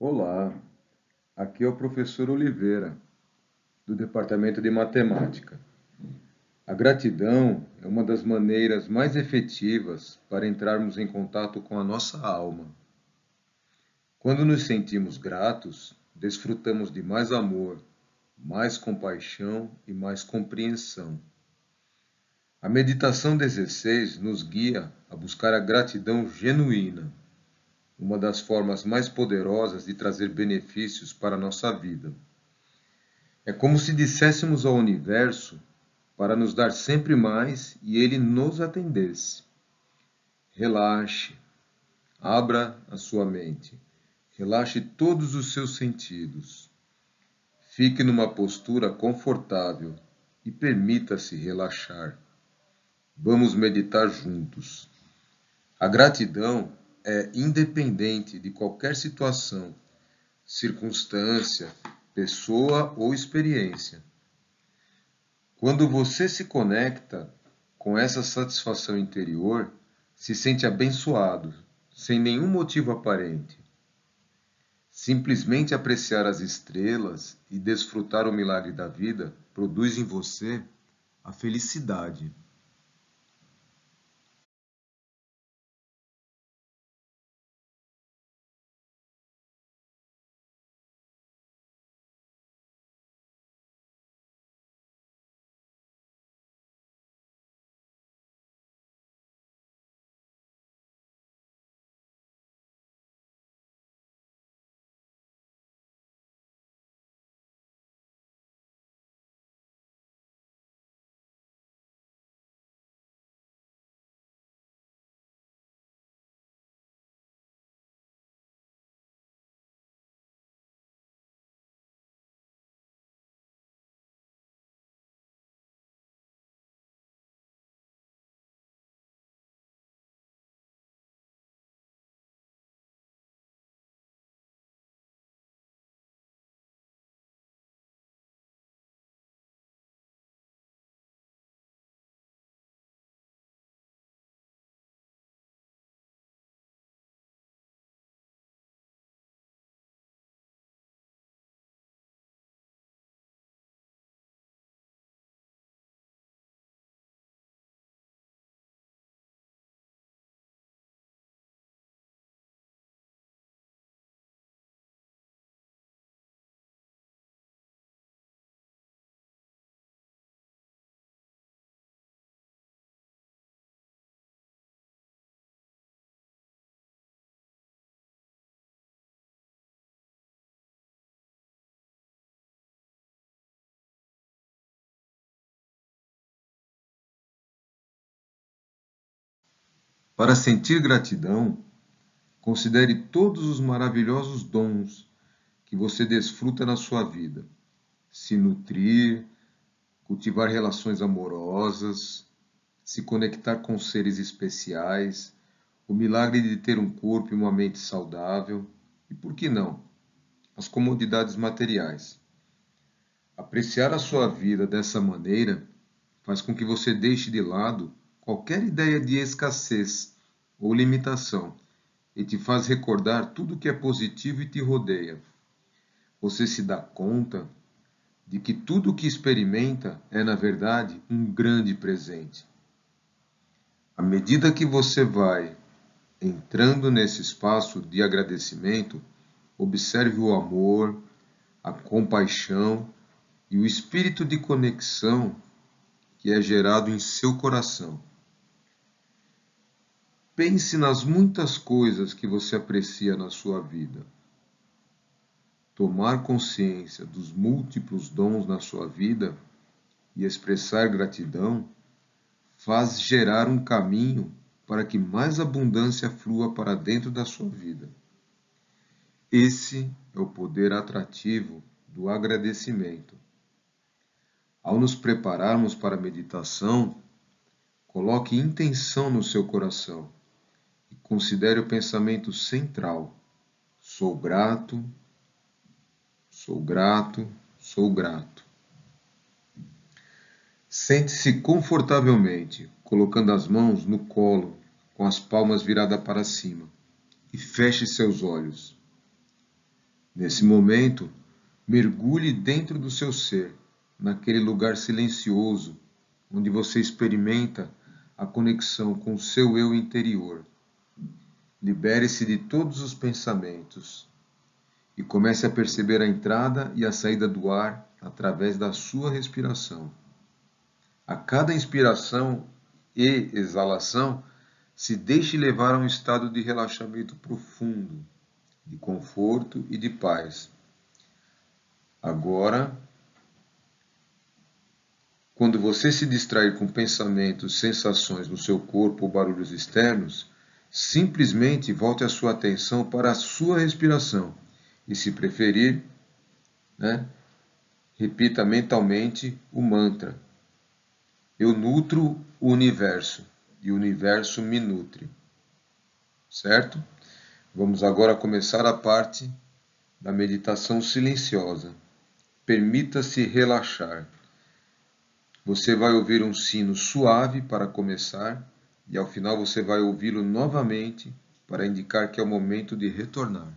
Olá, aqui é o professor Oliveira, do Departamento de Matemática. A gratidão é uma das maneiras mais efetivas para entrarmos em contato com a nossa alma. Quando nos sentimos gratos, desfrutamos de mais amor, mais compaixão e mais compreensão. A meditação 16 nos guia a buscar a gratidão genuína, uma das formas mais poderosas de trazer benefícios para a nossa vida. É como se disséssemos ao universo para nos dar sempre mais e ele nos atendesse. Relaxe, abra a sua mente, relaxe todos os seus sentidos. Fique numa postura confortável e permita-se relaxar. Vamos meditar juntos. A gratidão é independente de qualquer situação, circunstância, pessoa ou experiência. Quando você se conecta com essa satisfação interior, se sente abençoado, sem nenhum motivo aparente. Simplesmente apreciar as estrelas e desfrutar o milagre da vida produz em você a felicidade. Para sentir gratidão, considere todos os maravilhosos dons que você desfruta na sua vida. Se nutrir, cultivar relações amorosas, se conectar com seres especiais, o milagre de ter um corpo e uma mente saudável e, por que não, as comodidades materiais. Apreciar a sua vida dessa maneira faz com que você deixe de lado qualquer ideia de escassez ou limitação e te faz recordar tudo que é positivo e te rodeia. Você se dá conta de que tudo o que experimenta é, na verdade, um grande presente. À medida que você vai entrando nesse espaço de agradecimento, observe o amor, a compaixão e o espírito de conexão que é gerado em seu coração. Pense nas muitas coisas que você aprecia na sua vida. Tomar consciência dos múltiplos dons na sua vida e expressar gratidão faz gerar um caminho para que mais abundância flua para dentro da sua vida. Esse é o poder atrativo do agradecimento. Ao nos prepararmos para a meditação, coloque intenção no seu coração Considere o pensamento central. Sou grato, sou grato, sou grato. Sente-se confortavelmente, colocando as mãos no colo, com as palmas viradas para cima, e feche seus olhos. Nesse momento, mergulhe dentro do seu ser, naquele lugar silencioso, onde você experimenta a conexão com o seu eu interior. Libere-se de todos os pensamentos e comece a perceber a entrada e a saída do ar através da sua respiração. A cada inspiração e exalação, se deixe levar a um estado de relaxamento profundo, de conforto e de paz. Agora, quando você se distrair com pensamentos, sensações no seu corpo ou barulhos externos, simplesmente volte a sua atenção para a sua respiração e, se preferir, né, repita mentalmente o mantra. Eu nutro o universo e o universo me nutre. Certo? Vamos agora começar a parte da meditação silenciosa. Permita-se relaxar. Você vai ouvir um sino suave para começar e ao final você vai ouvi-lo novamente para indicar que é o momento de retornar.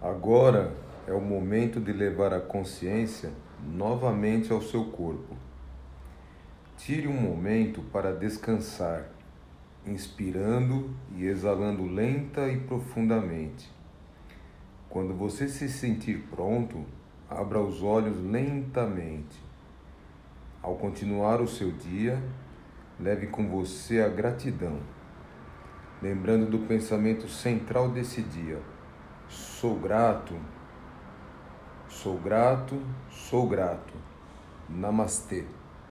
Agora é o momento de levar a consciência novamente ao seu corpo. Tire um momento para descansar, inspirando e exalando lenta e profundamente. Quando você se sentir pronto, abra os olhos lentamente. Ao continuar o seu dia, leve com você a gratidão, lembrando do pensamento central desse dia Sou grato, sou grato, sou grato. Namastê.